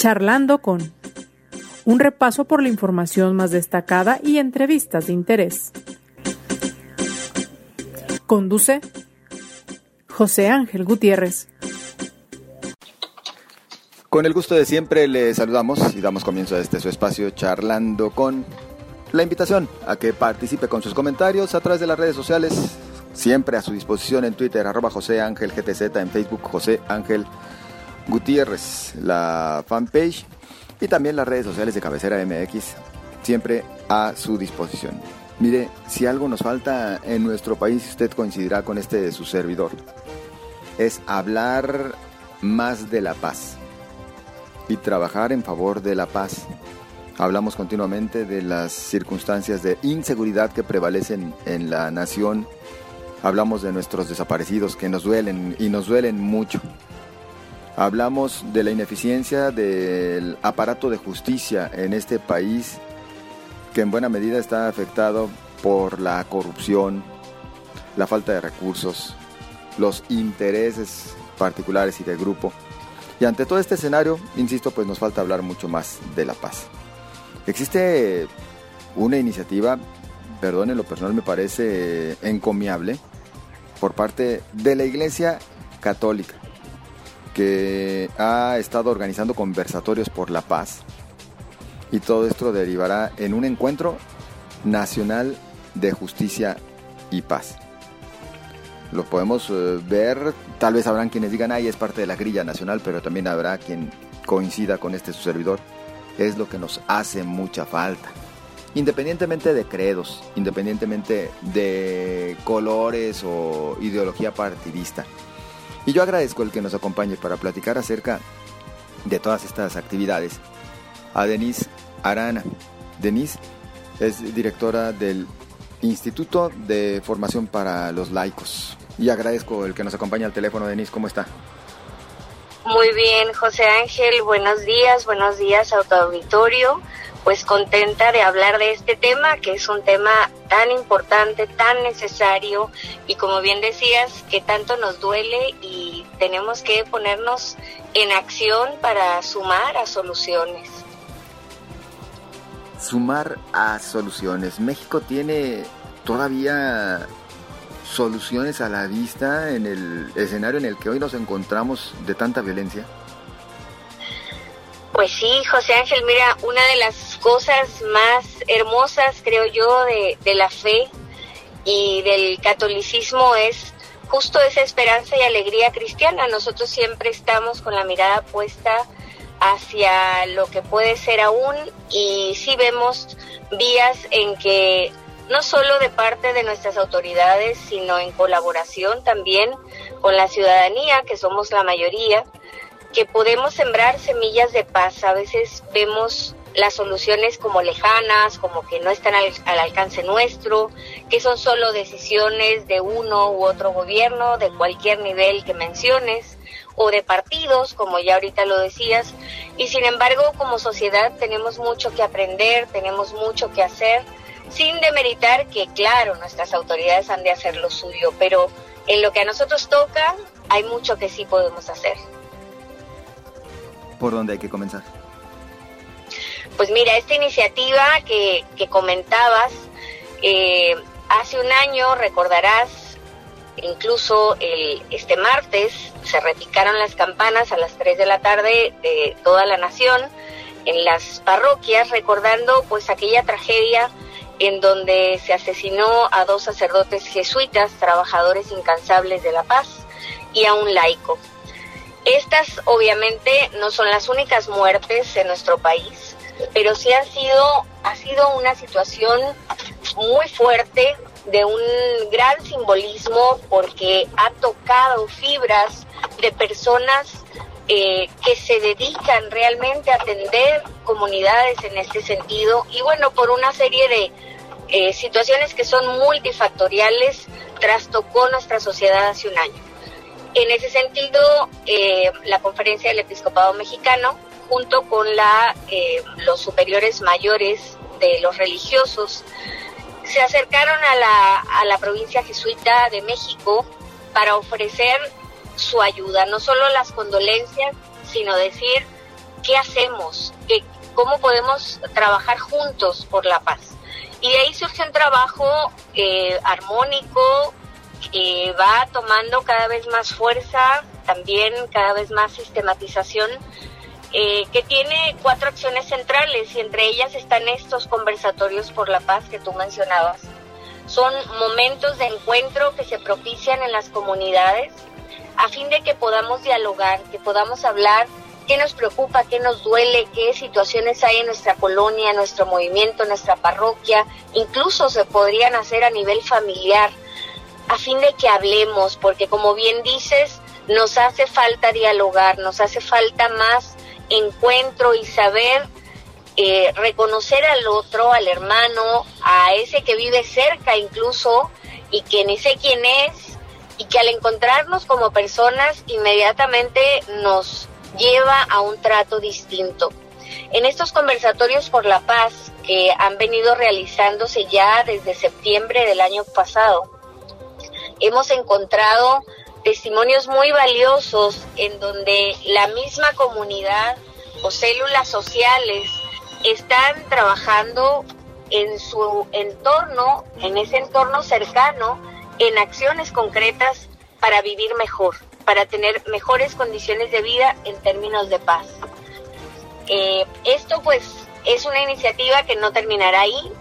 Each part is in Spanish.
Charlando con un repaso por la información más destacada y entrevistas de interés. Conduce José Ángel Gutiérrez. Con el gusto de siempre le saludamos y damos comienzo a este su espacio charlando con la invitación a que participe con sus comentarios a través de las redes sociales, siempre a su disposición en Twitter, arroba José Ángel GTZ, en Facebook José Ángel Gutiérrez, la fanpage y también las redes sociales de Cabecera MX, siempre a su disposición. Mire, si algo nos falta en nuestro país, usted coincidirá con este de su servidor, es hablar más de la paz y trabajar en favor de la paz. Hablamos continuamente de las circunstancias de inseguridad que prevalecen en la nación. Hablamos de nuestros desaparecidos que nos duelen y nos duelen mucho. Hablamos de la ineficiencia del aparato de justicia en este país que en buena medida está afectado por la corrupción, la falta de recursos, los intereses particulares y de grupo. Y ante todo este escenario, insisto, pues nos falta hablar mucho más de la paz. Existe una iniciativa, perdón, lo personal me parece encomiable, por parte de la Iglesia Católica, que ha estado organizando conversatorios por la paz. Y todo esto derivará en un encuentro nacional de justicia y paz. Lo podemos eh, ver, tal vez habrán quienes digan, ay, es parte de la grilla nacional, pero también habrá quien coincida con este su servidor es lo que nos hace mucha falta. Independientemente de credos, independientemente de colores o ideología partidista. Y yo agradezco el que nos acompañe para platicar acerca de todas estas actividades a Denise Arana. Denise es directora del Instituto de Formación para los Laicos. Y agradezco el que nos acompañe al teléfono. Denise, ¿cómo está? Muy bien, José Ángel, buenos días, buenos días a tu auditorio. Pues contenta de hablar de este tema, que es un tema tan importante, tan necesario y como bien decías, que tanto nos duele y tenemos que ponernos en acción para sumar a soluciones. Sumar a soluciones. México tiene todavía soluciones a la vista en el escenario en el que hoy nos encontramos de tanta violencia? Pues sí, José Ángel, mira, una de las cosas más hermosas, creo yo, de, de la fe y del catolicismo es justo esa esperanza y alegría cristiana. Nosotros siempre estamos con la mirada puesta hacia lo que puede ser aún y sí vemos vías en que no solo de parte de nuestras autoridades, sino en colaboración también con la ciudadanía, que somos la mayoría, que podemos sembrar semillas de paz. A veces vemos las soluciones como lejanas, como que no están al, alcance nuestro, que son solo decisiones de uno u otro gobierno, de cualquier nivel que menciones, o de partidos, como ya ahorita lo decías. Y sin embargo, como sociedad tenemos mucho que aprender, tenemos mucho que hacer sin demeritar que, claro, nuestras autoridades han de hacer lo suyo, pero en lo que a nosotros toca, hay mucho que sí podemos hacer. ¿Por dónde hay que comenzar? Pues mira, esta iniciativa que, que comentabas, eh, hace un año, recordarás, incluso el, este martes se repicaron las campanas a las 3 de la tarde de toda la nación en las parroquias, recordando pues aquella tragedia en donde se asesinó a dos sacerdotes jesuitas, trabajadores incansables de la paz, y a un laico. Estas obviamente no son las únicas muertes en nuestro país, pero sí han sido, ha sido una situación muy fuerte, de un gran simbolismo, porque ha tocado fibras de personas eh, que se dedican realmente a atender comunidades en este sentido y bueno, por una serie de eh, situaciones que son multifactoriales trastocó nuestra sociedad hace un año. En ese sentido, eh, la Conferencia del Episcopado Mexicano, junto con la, eh, los superiores mayores de los religiosos, se acercaron a la, a la provincia jesuita de México para ofrecer su ayuda, no solo las condolencias, sino decir ¿qué hacemos? ¿Qué, ¿Cómo podemos trabajar juntos por la paz? Y de ahí surge un trabajo eh, armónico que va tomando cada vez más fuerza, también cada vez más sistematización, eh, que tiene cuatro acciones centrales y entre ellas están estos conversatorios por la paz que tú mencionabas. Son momentos de encuentro que se propician en las comunidades a fin de que podamos dialogar, que podamos hablar qué nos preocupa, qué nos duele, qué situaciones hay en nuestra colonia, nuestro movimiento, en nuestra parroquia, incluso se podrían hacer a nivel familiar, a fin de que hablemos, porque como bien dices, nos hace falta dialogar, nos hace falta más encuentro y saber eh, reconocer al otro, al hermano, a ese que vive cerca incluso y que ni sé quién es y que al encontrarnos como personas inmediatamente nos lleva a un trato distinto. En estos conversatorios por la paz que han venido realizándose ya desde septiembre del año pasado, hemos encontrado testimonios muy valiosos en donde la misma comunidad o células sociales están trabajando en su entorno, en ese entorno cercano, en acciones concretas para vivir mejor, para tener mejores condiciones de vida en términos de paz. Eh, esto pues es una iniciativa que no terminará ahí.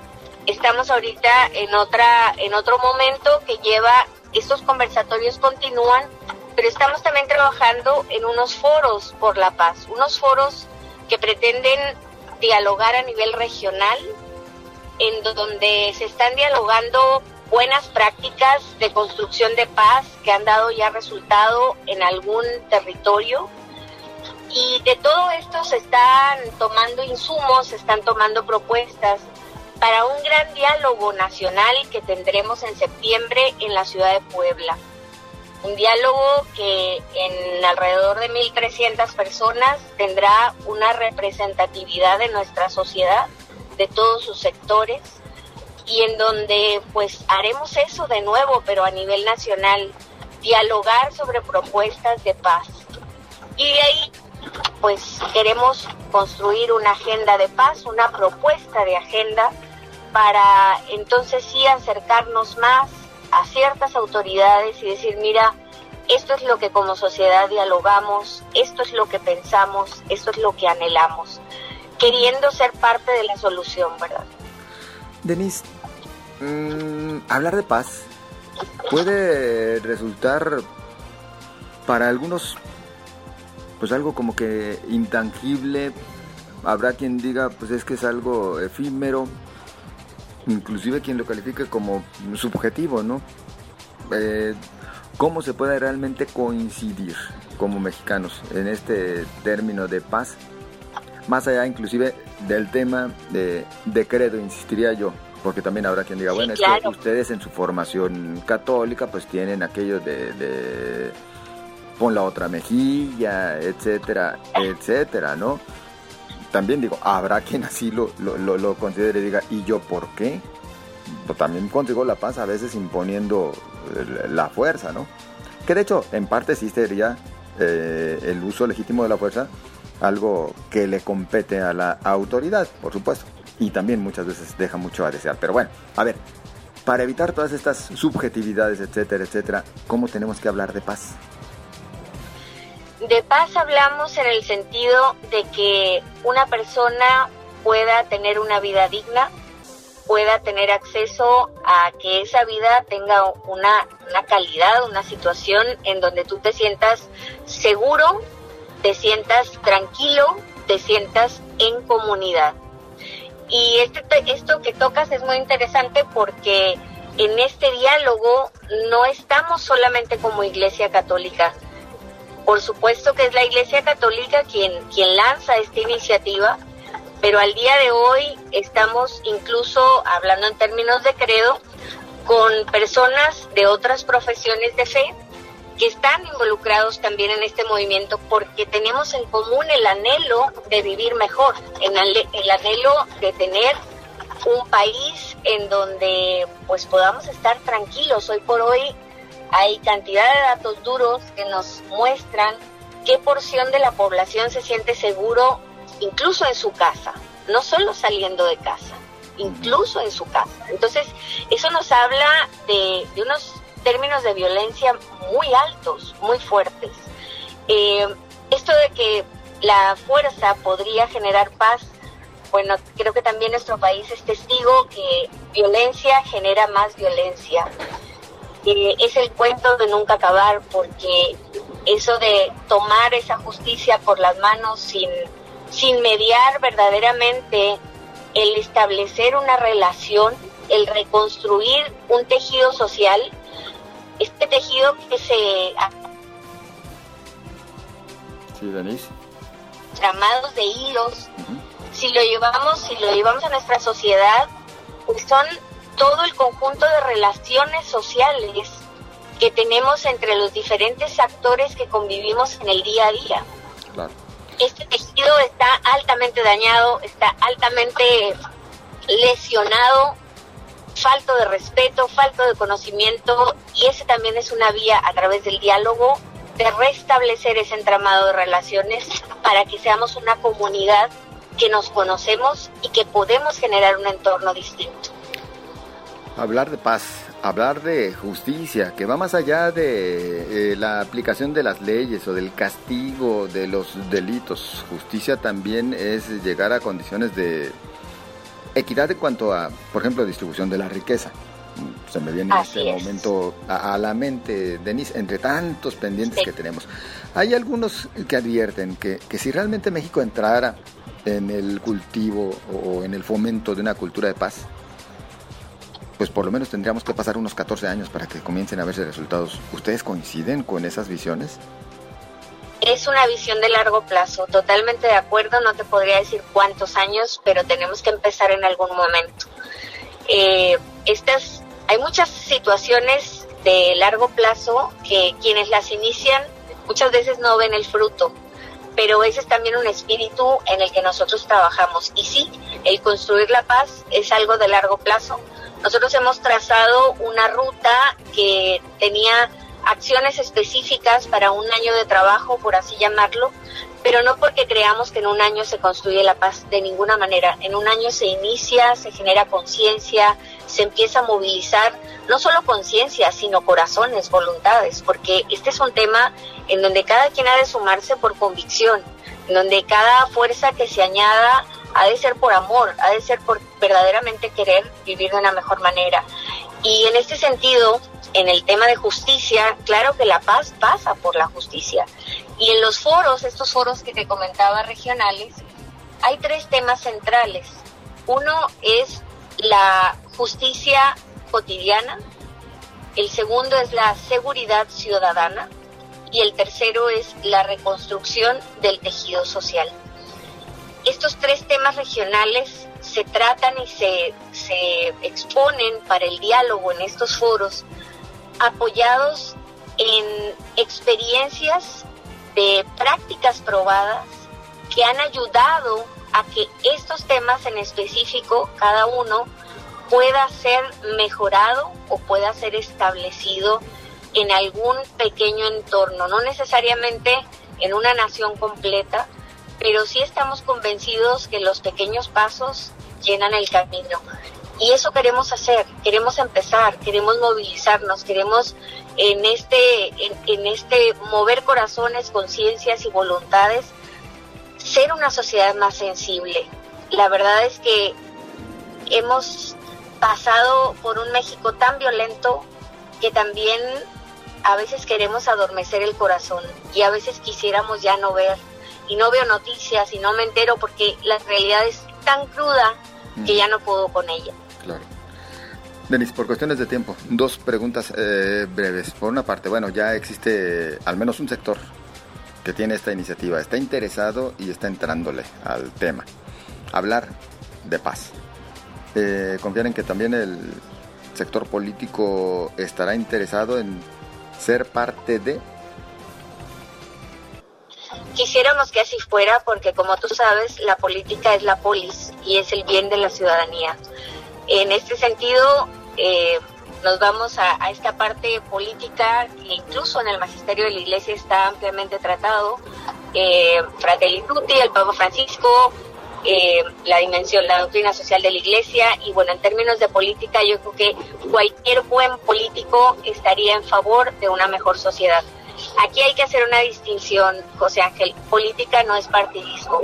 Estamos ahorita en otra, en otro momento que lleva estos conversatorios continúan, pero estamos también trabajando en unos foros por la paz, unos foros que pretenden dialogar a nivel regional, en donde se están dialogando buenas prácticas de construcción de paz que han dado ya resultado en algún territorio. Y de todo esto se están tomando insumos, se están tomando propuestas para un gran diálogo nacional que tendremos en septiembre en la ciudad de Puebla. Un diálogo que en alrededor de 1.300 personas tendrá una representatividad de nuestra sociedad, de todos sus sectores, y en donde pues haremos eso de nuevo, pero a nivel nacional, dialogar sobre propuestas de paz. Y de ahí pues queremos construir una agenda de paz, una propuesta de agenda para entonces sí acercarnos más a ciertas autoridades y decir, mira, esto es lo que como sociedad dialogamos, esto es lo que pensamos, esto es lo que anhelamos, queriendo ser parte de la solución, ¿verdad? Denise, mm, hablar de paz puede resultar para algunos pues algo como que intangible, habrá quien diga pues es que es algo efímero, inclusive quien lo califique como subjetivo, ¿no? Eh, ¿Cómo se puede realmente coincidir como mexicanos en este término de paz? Más allá inclusive del tema de, credo, insistiría yo, porque también habrá quien diga, bueno, es que ustedes en su formación católica pues tienen aquello de, de pon la otra mejilla, etcétera, etcétera, ¿no? También digo, habrá quien así lo, lo, lo, considere y diga, ¿y yo por qué? Pues también consigo la paz a veces imponiendo la fuerza, ¿no? Que de hecho, en parte sí sería eh, el uso legítimo de la fuerza algo que le compete a la autoridad, por supuesto. Y también muchas veces deja mucho a desear. Pero bueno, a ver, para evitar todas estas subjetividades, etcétera, etcétera, ¿cómo tenemos que hablar de paz? De paz hablamos en el sentido de que una persona pueda tener una vida digna, pueda tener acceso a que esa vida tenga una, una calidad, una situación en donde tú te sientas seguro, te sientas tranquilo, te sientas en comunidad. Y este, esto que tocas es muy interesante porque en este diálogo no estamos solamente como Iglesia Católica, por supuesto que es la Iglesia Católica quien, quien lanza esta iniciativa, pero al día de hoy estamos incluso hablando en términos de credo con personas de otras profesiones de fe que están involucrados también en este movimiento porque tenemos en común el anhelo de vivir mejor, el anhelo de tener un país en donde pues podamos estar tranquilos. Hoy por hoy hay cantidad de datos duros que nos muestran qué porción de la población se siente seguro incluso en su casa, no solo saliendo de casa, incluso en su casa. Entonces, eso nos habla de, unos términos de violencia muy altos, muy fuertes. Eh, esto de que la fuerza podría generar paz, bueno, creo que también nuestro país es testigo que violencia genera más violencia. Eh, es el cuento de nunca acabar porque eso de tomar esa justicia por las manos sin, sin mediar verdaderamente el establecer una relación, el reconstruir un tejido social, este tejido que se... Sí, Denise. Tramados de hilos, si lo llevamos, si lo llevamos a nuestra sociedad, pues son todo el conjunto de relaciones sociales que tenemos entre los diferentes actores que convivimos en el día a día. Este tejido está altamente dañado, está altamente lesionado, falto de respeto, falto de conocimiento y ese también es una vía a través del diálogo de restablecer ese entramado de relaciones para que seamos una comunidad que nos conocemos y que podemos generar un entorno distinto. Hablar de paz, hablar de justicia, que va más allá de eh, la aplicación de las leyes o del castigo de los delitos. Justicia también es llegar a condiciones de equidad en cuanto a, por ejemplo, distribución de la riqueza. Se me viene en este momento a, la mente, Denise, entre tantos pendientes que tenemos. Hay algunos que advierten que, que si realmente México entrara en el cultivo o en el fomento de una cultura de paz, pues por lo menos tendríamos que pasar unos 14 años para que comiencen a verse resultados. ¿Ustedes coinciden con esas visiones? Es una visión de largo plazo, totalmente de acuerdo, no te podría decir cuántos años, pero tenemos que empezar en algún momento. Eh, estas, hay muchas situaciones de largo plazo que quienes las inician muchas veces no ven el fruto, pero ese es también un espíritu en el que nosotros trabajamos. Y sí, el construir la paz es algo de largo plazo, nosotros hemos trazado una ruta que tenía acciones específicas para un año de trabajo, por así llamarlo, pero no porque creamos que en un año se construye la paz de ninguna manera. En un año se inicia, se genera conciencia, se empieza a movilizar no solo conciencia, sino corazones, voluntades, porque este es un tema en donde cada quien ha de sumarse por convicción, en donde cada fuerza que se añada ha de ser por amor, ha de ser por verdaderamente querer vivir de una mejor manera. Y en este sentido, en el tema de justicia, claro que la paz pasa por la justicia. Y en los foros, estos foros que te comentaba regionales, hay tres temas centrales. Uno es la justicia cotidiana, el segundo es la seguridad ciudadana y el tercero es la reconstrucción del tejido social estos tres temas regionales se tratan y se, exponen para el diálogo en estos foros apoyados en experiencias de prácticas probadas que han ayudado a que estos temas en específico, cada uno, pueda ser mejorado o pueda ser establecido en algún pequeño entorno, no necesariamente en una nación completa, pero sí estamos convencidos que los pequeños pasos llenan el camino. Y eso queremos hacer, queremos empezar, queremos movilizarnos, queremos en este, en, este mover corazones, conciencias y voluntades, ser una sociedad más sensible. La verdad es que hemos pasado por un México tan violento que también a veces queremos adormecer el corazón y a veces quisiéramos ya no ver y no veo noticias y no me entero porque la realidad es tan cruda que ya no puedo con ella. Claro. Denis, por cuestiones de tiempo, dos preguntas eh, breves. Por una parte, bueno, ya existe al menos un sector que tiene esta iniciativa, está interesado y está entrándole al tema. Hablar de paz. Eh, ¿Confían en que también el sector político estará interesado en ser parte de Quisiéramos que así fuera porque como tú sabes, la política es la polis y es el bien de la ciudadanía. En este sentido, eh, nos vamos a, esta parte política que incluso en el magisterio de la iglesia está ampliamente tratado, eh, Fratelli Tutti, el Papa Francisco, eh, la dimensión, la doctrina social de la Iglesia y bueno, en términos de política yo creo que cualquier buen político estaría en favor de una mejor sociedad. Aquí hay que hacer una distinción, José Ángel, política no es partidismo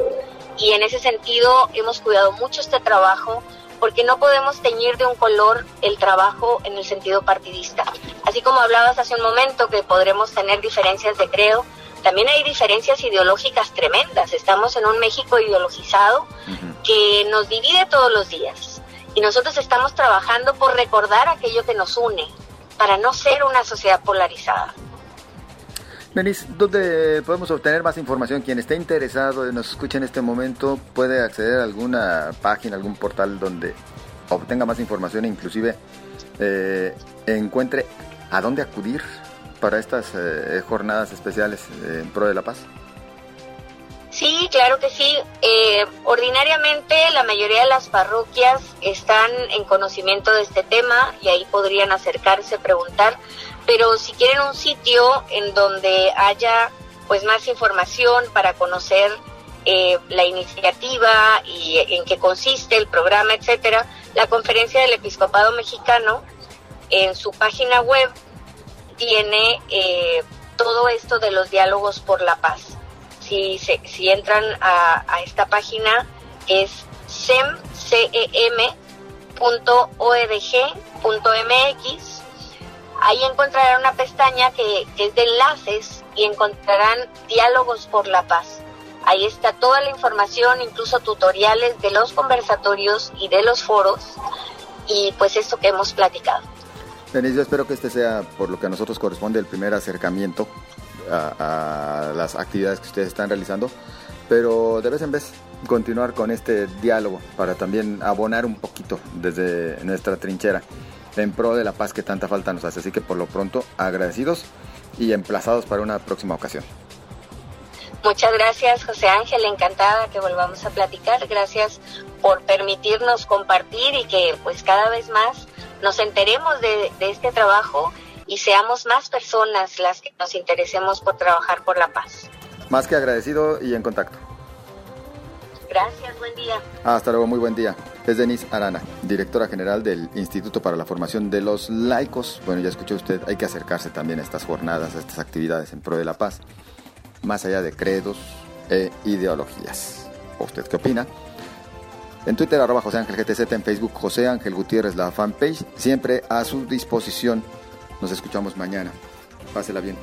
y en ese sentido hemos cuidado mucho este trabajo porque no podemos teñir de un color el trabajo en el sentido partidista. Así como hablabas hace un momento que podremos tener diferencias de credo, también hay diferencias ideológicas tremendas. Estamos en un México ideologizado que nos divide todos los días. Y nosotros estamos trabajando por recordar aquello que nos une, para no ser una sociedad polarizada. Denis, ¿dónde podemos obtener más información? Quien esté interesado, nos escuche en este momento, puede acceder a alguna página, algún portal donde obtenga más información e inclusive eh, encuentre a dónde acudir para estas eh, jornadas especiales eh, en pro de la paz? Sí, claro que sí. Eh, ordinariamente la mayoría de las parroquias están en conocimiento de este tema y ahí podrían acercarse, preguntar, pero si quieren un sitio en donde haya pues más información para conocer la iniciativa y en qué consiste el programa, etcétera, la Conferencia del Episcopado Mexicano en su página web tiene eh, todo esto de los diálogos por la paz. Si, si entran a, esta página es sem.org.mx, ahí encontrarán una pestaña que, es de enlaces y encontrarán diálogos por la paz. Ahí está toda la información, incluso tutoriales de los conversatorios y de los foros y pues esto que hemos platicado. Denise, yo espero que este sea, por lo que a nosotros corresponde, el primer acercamiento a, las actividades que ustedes están realizando, pero de vez en vez continuar con este diálogo para también abonar un poquito desde nuestra trinchera en pro de la paz que tanta falta nos hace. Así que por lo pronto agradecidos y emplazados para una próxima ocasión. Muchas gracias, José Ángel. Encantada que volvamos a platicar. Gracias por permitirnos compartir y que pues cada vez más nos enteremos de, este trabajo y seamos más personas las que nos interesemos por trabajar por la paz. Más que agradecido y en contacto. Gracias, buen día. Hasta luego, muy buen día. Es Denise Arana, directora general del Instituto para la Formación de los Laicos. Bueno, ya escuchó usted, hay que acercarse también a estas jornadas, a estas actividades en pro de la paz, más allá de credos e ideologías. ¿Usted qué opina? En Twitter, arroba José Ángel GTZ, en Facebook, José Ángel Gutiérrez, la fanpage, siempre a su disposición. Nos escuchamos mañana. Pásela bien.